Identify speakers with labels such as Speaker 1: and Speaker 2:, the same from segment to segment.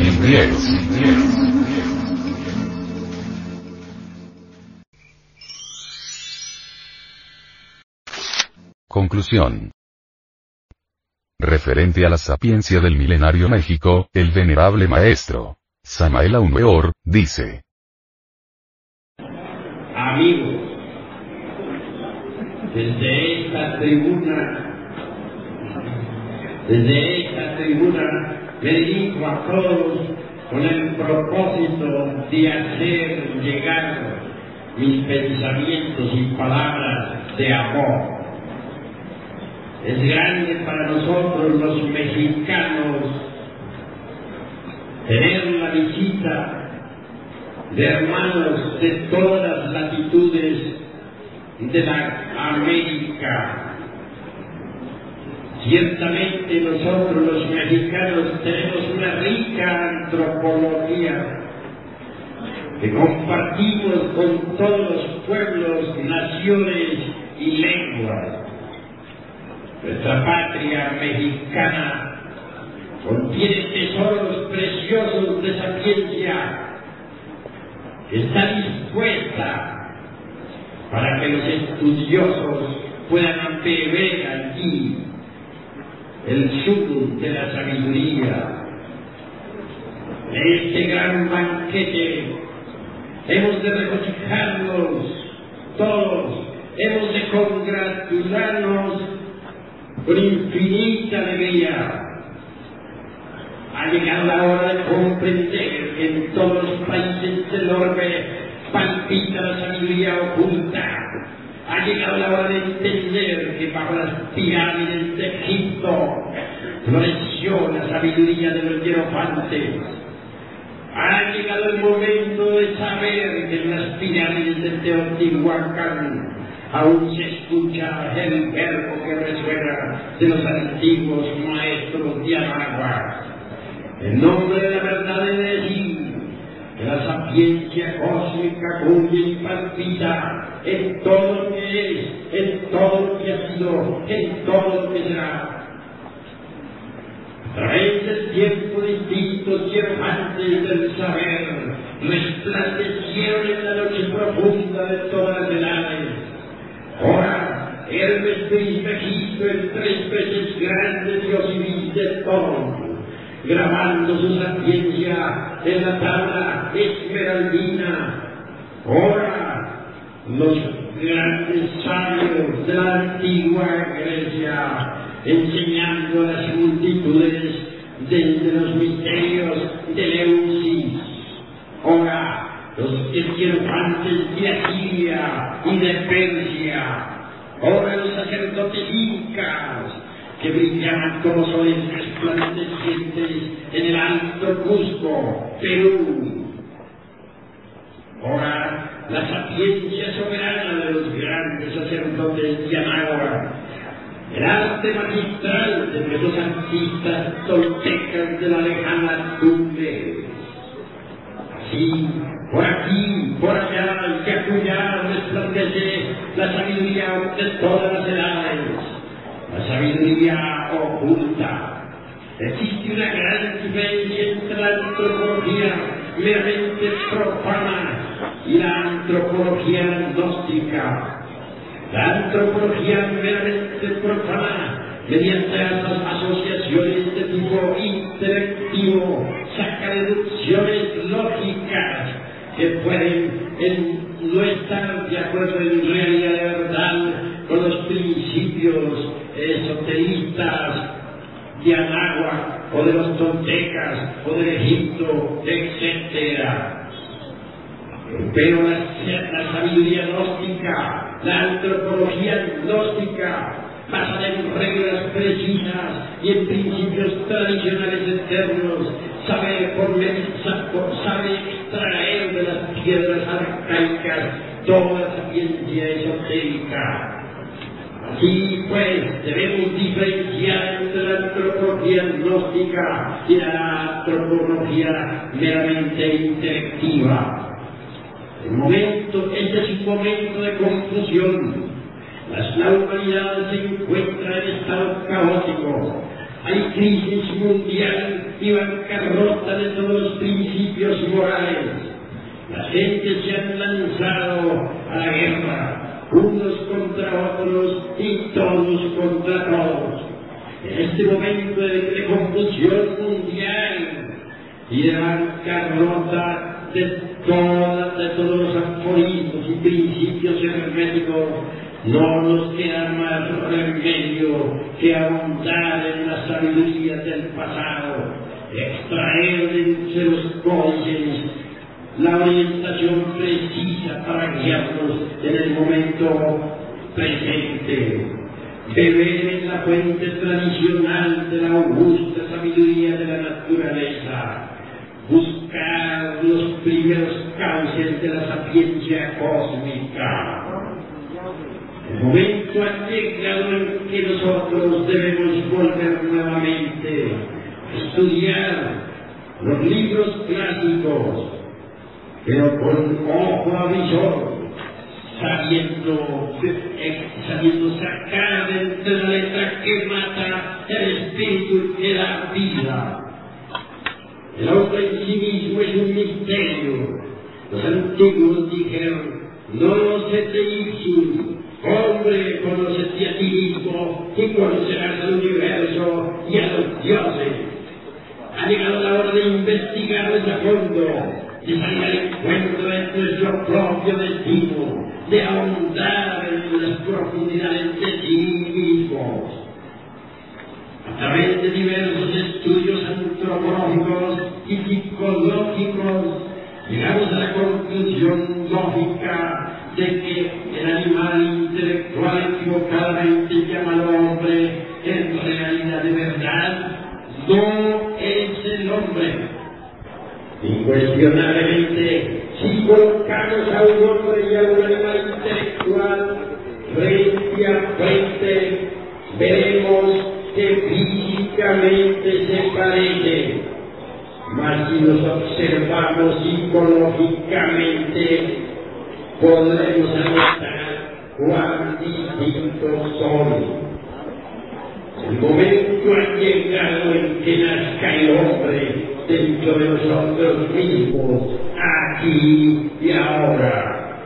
Speaker 1: 2010. Conclusión. Referente a la sapiencia del milenario México, el venerable maestro, Samael Aumeor, dice.
Speaker 2: Amigos, desde esta tribuna, desde esta tribuna, me dirijo a todos con el propósito de hacer llegar mis pensamientos y palabras de amor es grande para nosotros los mexicanos tener la visita de hermanos de todas las latitudes de la América. Ciertamente nosotros los mexicanos tenemos una rica antropología que compartimos con todos los pueblos, naciones y lenguas. Nuestra patria mexicana contiene tesoros preciosos de sapiencia que está dispuesta para que los estudiosos puedan beber aquí el sumo de la sabiduría. En este gran banquete hemos de regocijarnos todos, hemos de congratularnos con infinita alegría. Ha llegado la hora de comprender que en todos los países del orbe palpita la sabiduría oculta. Ha llegado la hora de entender que bajo las pirámides de Egipto floreció la sabiduría de los hierofantes. Ha llegado el momento de saber que en las pirámides de Teotihuacán aún se escucha el verbo que resuena de los antiguos maestros de Anagua. En nombre de la verdad de decir que la sapiencia cósmica cuya y palpita en todo lo que es, en todo lo que ha sido, en todo lo que será. Través del tiempo distintos y antes del saber resplandecieron en la noche profunda de todas las edades Ahora, Hermes Trismegisto, el tres veces grande Dios y de todo, grabando su sapiencia en la tabla esmeraldina. Ahora, los grandes sabios de la antigua Grecia, enseñando a las multitudes desde los misterios de Leusis. Ahora, los esquirofantes de Asiria y de Persia, ahora los sacerdotes incas, que brillaban como soles resplandecientes en el alto Cusco, Perú. Ahora la sapiencia soberana de los grandes sacerdotes de Anáhuac, el arte magistral de los artistas toltecas de la lejana Tumbe. Así por aquí, por allá, que acullá resplandece la sabiduría de todas las edades, la sabiduría oculta. Existe una gran diferencia entre la antropología meramente profana la antropología gnóstica. La antropología meramente profana mediante las asociaciones de tipo intelectivo, saca deducciones lógicas que pueden no estar de acuerdo en realidad de verdad con los principios esoteristas de Anagua o de los toltecas o del Egipto, etc. Pero la, la sabiduría gnóstica, la antropología gnóstica, basada en reglas precisas y en principios tradicionales eternos, sabe, por, sabe extraer de las piedras arcaicas toda sapiencia esotérica. Así pues, debemos diferenciar entre la antropología gnóstica y la antropología meramente intelectiva. Momento, este es un momento de confusión. La humanidad se encuentra en estado caótico. Hay crisis mundial y bancarrota de todos los principios morales. La gente se han lanzado a la guerra, unos contra otros y todos contra todos. En este momento de, confusión mundial y de bancarrota de, de todos los aforismos y principios herméticos, no nos queda más remedio que ahondar en la sabiduría del pasado, extraer de los códices la orientación precisa para guiarnos en el momento presente. Beber en la fuente tradicional de la augusta sabiduría de la naturaleza. Buscar los primeros cauces de la sapiencia cósmica el momento ha llegado en que nosotros debemos volver nuevamente a estudiar los libros clásicos, pero con ojo avisor, sabiendo, sabiendo sacar de entre la letra que mata el espíritu que da vida. El hombre en sí mismo es un misterio. Los antiguos dijeron, no se te ipsum, Hombre, conócete a ti mismo y conocerás al universo y a los dioses. Ha llegado la hora de investigar desde a fondo, de salir al encuentro de nuestro propio destino, de ahondar en las profundidades de sí mismos. A través de diversos estudios antropológicos y psicológicos, llegamos a la conclusión lógica de que el animal intelectual equivocadamente llamado hombre en realidad de verdad no es el hombre. Incuestionablemente, si colocamos a un hombre y a un animal intelectual frente a frente, veremos que físicamente se parecen. Mas si los observamos psicológicamente, podremos anotar cuán distintos son. El momento ha llegado en que nazca el hombre dentro de nosotros mismos, aquí y ahora.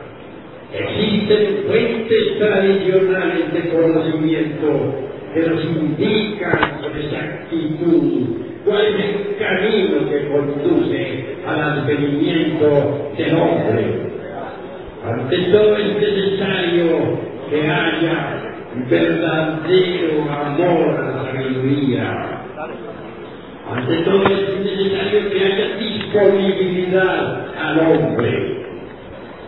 Speaker 2: Existen fuentes tradicionales de conocimiento que nos indican con exactitud cuál es el camino que conduce al advenimiento del hombre. Ante todo es necesario que haya verdadero amor a la sabiduría. Ante todo es necesario que haya disponibilidad al hombre.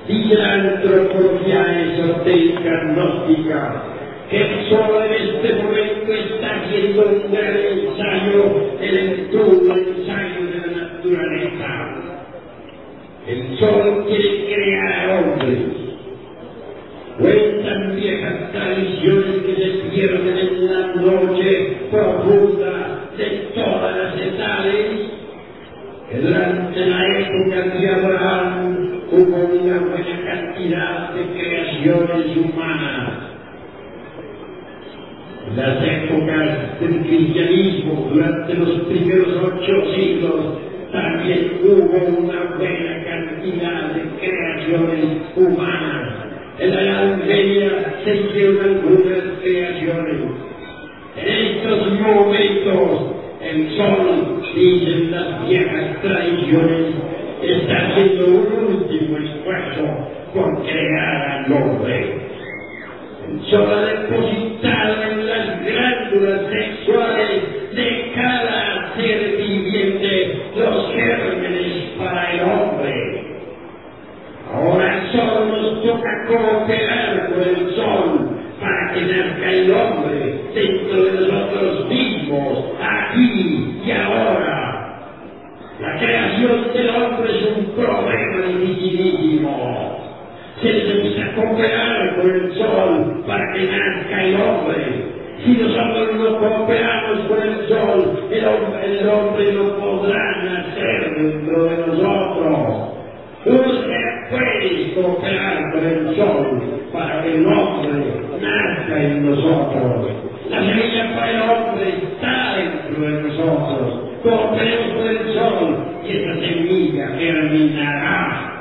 Speaker 2: Dice la antropología esotérica gnóstica que solo en este momento está haciendo un gran ensayo, el estudio, ensayo de la naturaleza el sol quiere crear a hombres. Cuentan viejas tradiciones que se pierden en la noche profunda de todas las edades. Durante la época de Abraham hubo una buena cantidad de creaciones humanas. Las épocas del cristianismo, durante los primeros ocho siglos, también hubo una buena cantidad de creaciones humanas. En la Edad Media se hicieron algunas creaciones. En estos momentos, el sol, dicen las viejas tradiciones, está haciendo un último esfuerzo por crear al hombre. El sol ha depositado glándulas sexuales de cada ser viviente los gérmenes para el hombre. Ahora solo nos toca cooperar con el sol para que nazca el hombre dentro de nosotros mismos, aquí y ahora. La creación del hombre es un problema dificilísimo. Se necesita cooperar con el sol para que nazca el hombre. Si nosotros no cooperamos con el sol, el hombre, el hombre no podrá nacer dentro de nosotros. Usted puede cooperar con el sol para que el hombre nazca en nosotros. La semilla para el hombre está dentro de sol, y esa semilla germinará.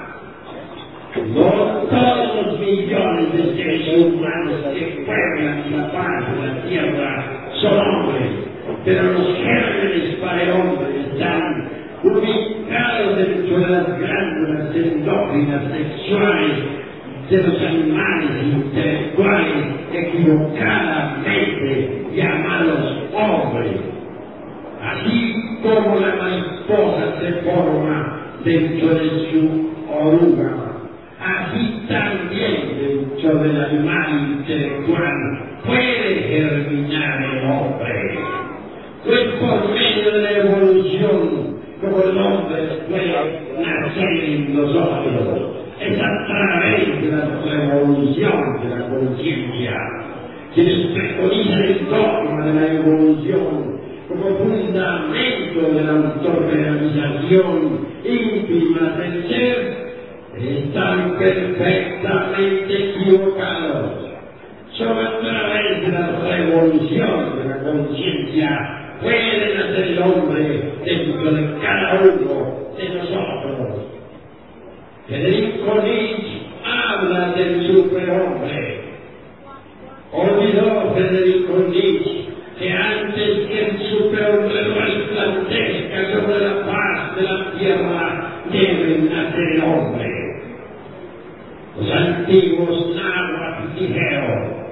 Speaker 2: No todos los millones de seres humanos que pueblan la paz de la tierra son hombres, pero los gérmenes para el hombre están ubicados dentro de las glándulas endógenas sexuales de los animales intelectuales equivocadamente llamados hombres. Como la mariposa se forma dentro de su oruga, así también dentro del animal intelectual puede germinar el hombre. Pues por medio de la evolución, como el hombre puede nacer en nosotros, es a través de la revolución de la conciencia quienes preconizan el dogma de la evolución como fundamento de la autorrealización íntima del ser, están perfectamente equivocados. Solo a través de la revolución de la conciencia puede nacer el hombre dentro de cada uno de nosotros. Federico Nietzsche habla del superhombre. Olvidó Federico Nietzsche que antes que el superhombre resplandezca sobre la paz de la tierra, debe nacer el hombre. Los antiguos náhuatl dijeron,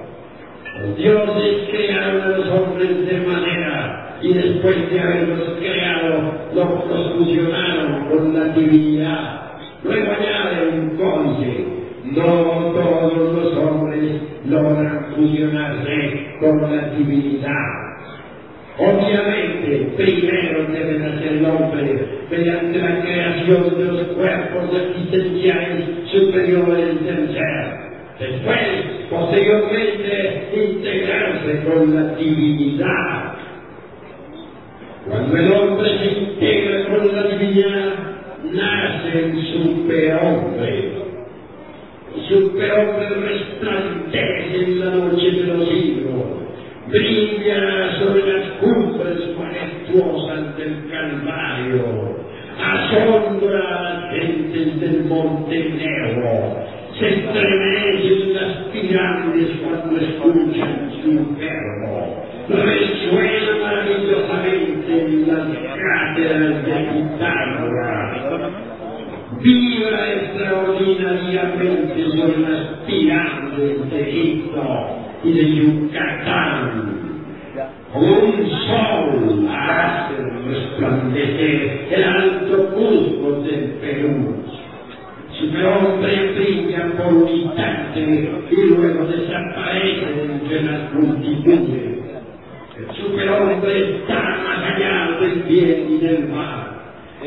Speaker 2: los dioses crearon a los hombres de manera y después de haberlos creado, los fusionaron con la divinidad. Luego añade un códice, no todos los hombres logran fusionarse con la divinidad. Obviamente, primero debe nacer el mediante la creación de los cuerpos existenciales superiores del ser. Después, posteriormente, integrarse con la divinidad. Cuando el se integra con la divinidad, nace el superhombre. El superhombre resplandece en la noche de los brilla sobre las cumbres majestuosas del Calvario, asombra a las gentes del Monte Negro, se estremecen las pirámides cuando escuchan su verbo, resuena maravillosamente en las cátedras de Pitágoras, vibra extraordinariamente sobre las pirámides de Egipto y de Yucatán. Como un sol hace resplandecer el alto Cusco del Perú. Superhombre brilla por un y luego desaparece entre las multitudes. El superhombre está más allá del bien y del mal.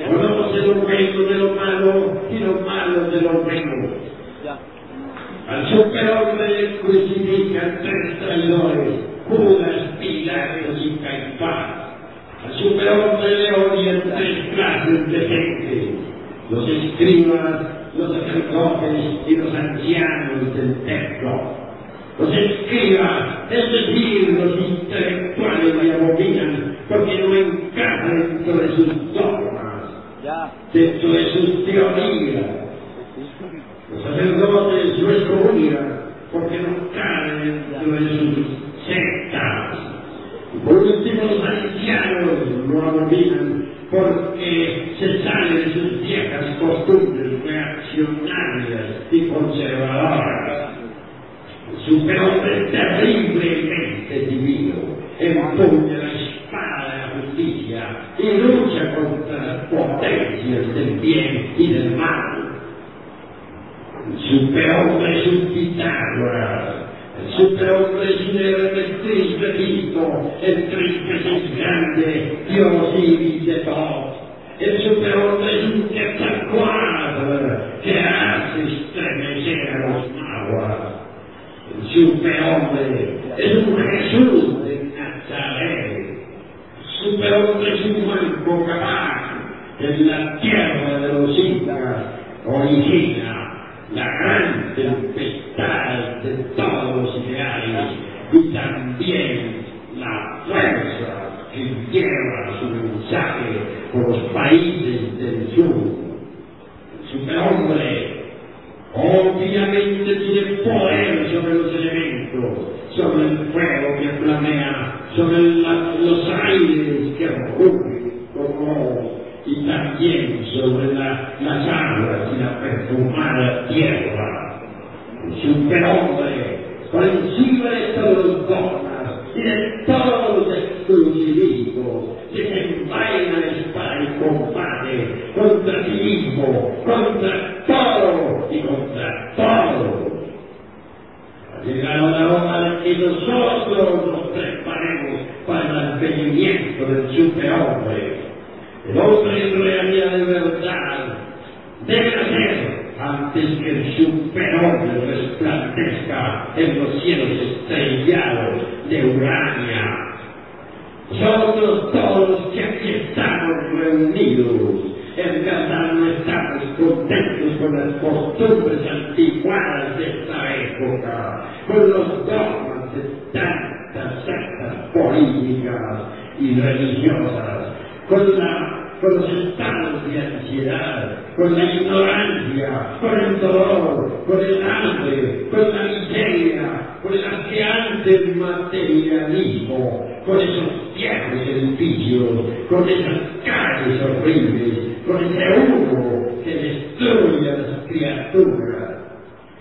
Speaker 2: Conoce lo bueno de lo malo y lo malo de lo bueno. Al superhombre crucifican tres traidores, Judas, Al superhombre de gente, los escribas, los sacerdotes y los ancianos del templo. Los escribas, es decir, los intelectuales le abominan porque no encaja dentro de sus dogmas, dentro de sus teorías. Los sacerdotes no excomulgan porque no caen dentro de sus sectas. Y por último, los ancianos no abominan porque se salen de sus viejas costumbres reaccionarias y conservadoras. El superhombre es terriblemente divino, empuña la espada de la justicia y lucha contra las potencias del bien y del mal. El superhombre es un Pitágoras, el superhombre es un Hermetis bendito, el príncipe es grande, Dios y de todos. El superhombre es un Quetzalcoatl que hace estremecer a los nahuas. El superhombre es un Jesús. El superhombre es un Juan Bocabán en la tierra de los incas origina la gran tempestad de todos los ideales y también la fuerza que lleva su mensaje por los países del sur. El superhombre obviamente tiene poder sobre los elementos, sobre el fuego que flamea, sobre la- los aires que rugen como y también sobre la- las aguas y la perfumada tierra. Superhombre, por encima de todos dogmas y de todos los exclusivismos, desenvaina la espada y combate contra sí mismo, contra todo y contra todo. Ha llegado la hora de que nosotros nos preparemos para el advenimiento El hombre en realidad de verdad debe nacer antes que el superhombre resplandezca en los cielos estrellados de Urania. Nosotros todos los que aquí estamos reunidos, en verdad no estamos contentos con las costumbres anticuadas de esta época, con los dogmas de tantas sectas políticas y religiosas, con, la, con los estados de ansiedad, con la ignorancia, con el dolor, con el hambre, con la miseria, con el asqueante materialismo, con esos viejos edificios, con esas calles horribles, con ese humo que destruye a las criaturas.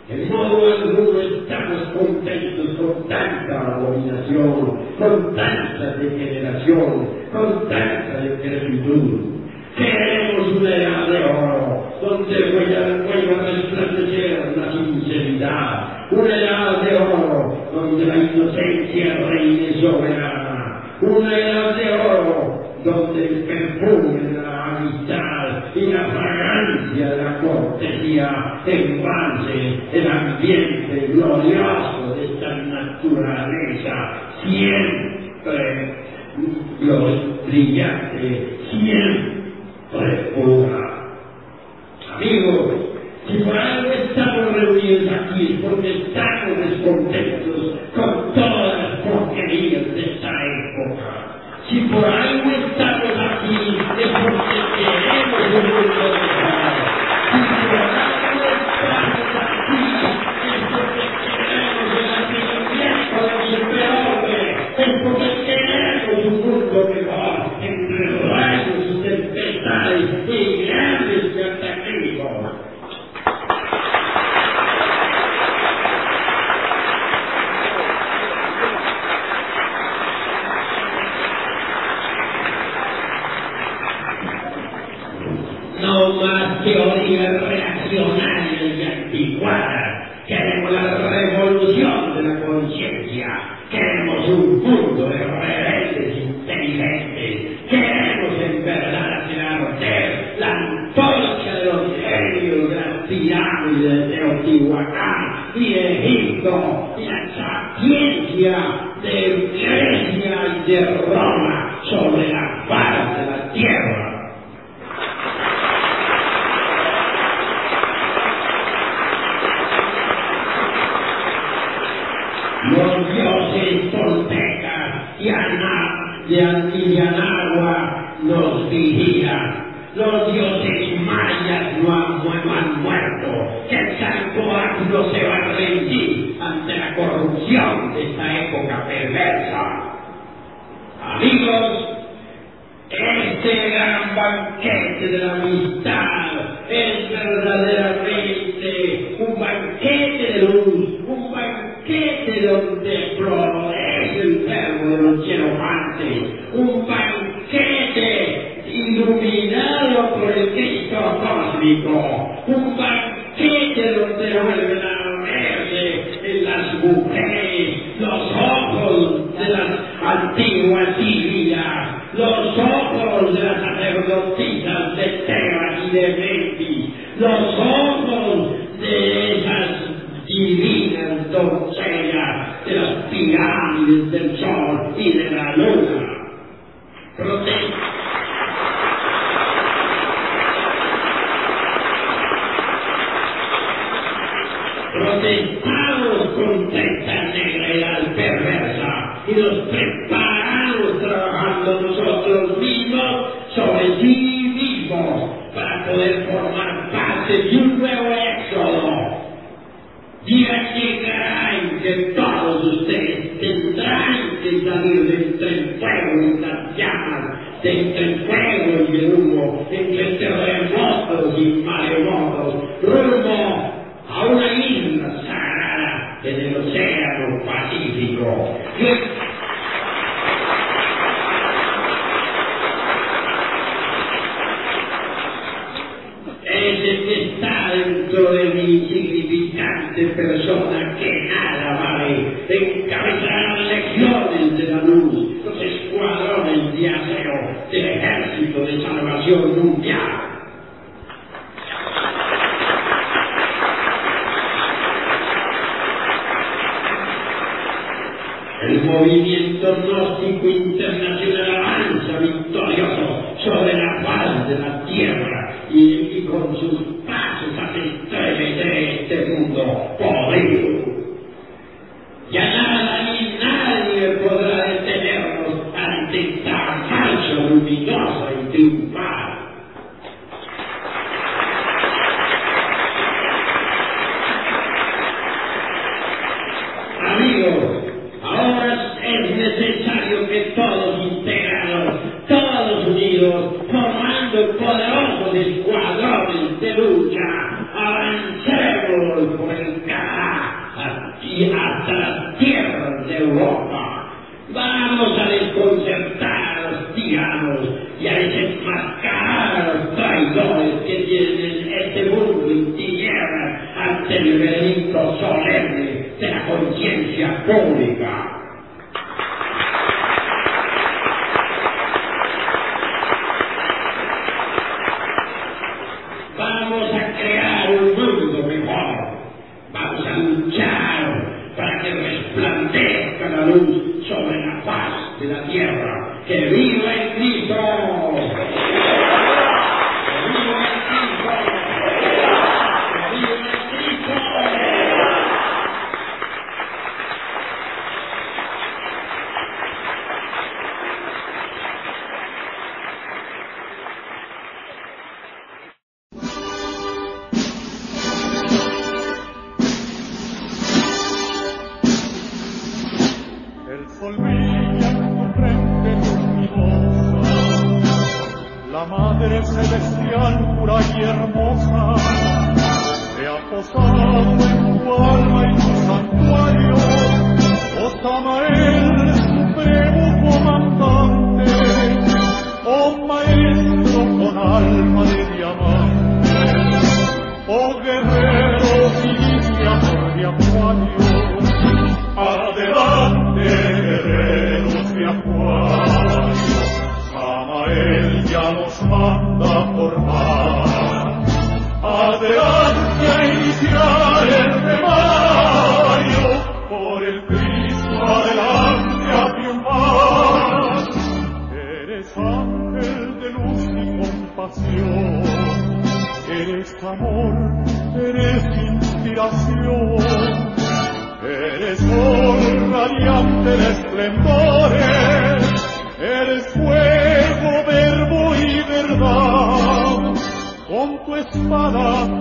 Speaker 2: En modo alguno estamos contentos con tanta abominación, con tanta degeneración, con tanta decrepitud. Queremos una edad de oro, donde vuelva a resplandecer la sinceridad, una edad de oro, donde la inocencia reine soberana, una edad de oro, donde el perfume y la fragancia de la cortesía embalse el ambiente glorioso de esta naturaleza siempre glo- brillante, siempre pura. Los ojos de las antiguas Sirias, los ojos de las sacerdotisas de Tebas y de Memphis, los ojos de entre il fuego y el humo, entre el este terremoto y el maremoto, rumbo a una isla sagrada en el océano Pacífico. los
Speaker 3: ojos. temores, eres fuego, verbo y verdad, con tu espada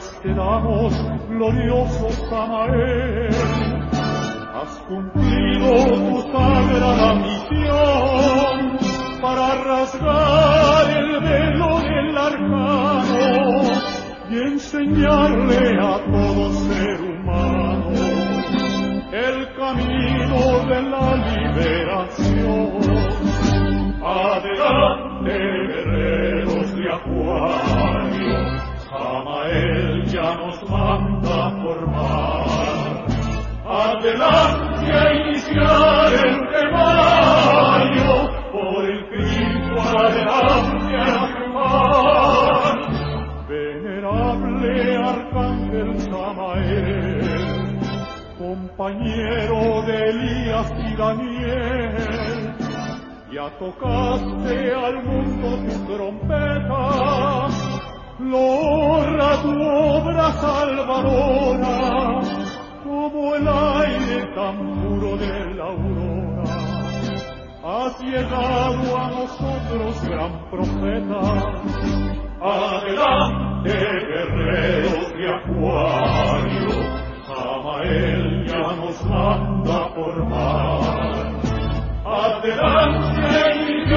Speaker 3: nos quedamos gloriosos Samael. Has cumplido tu sagrada misión para rasgar el velo del arcano y enseñarle a todo ser humano el camino de la libertad. Tocaste al mundo tu trompeta, logra tu obra salvadora, como el aire tan puro de la aurora. Has llegado a nosotros, gran profeta. Adelante, guerreros de Acuario, Samael ya nos manda por mar. Adelante,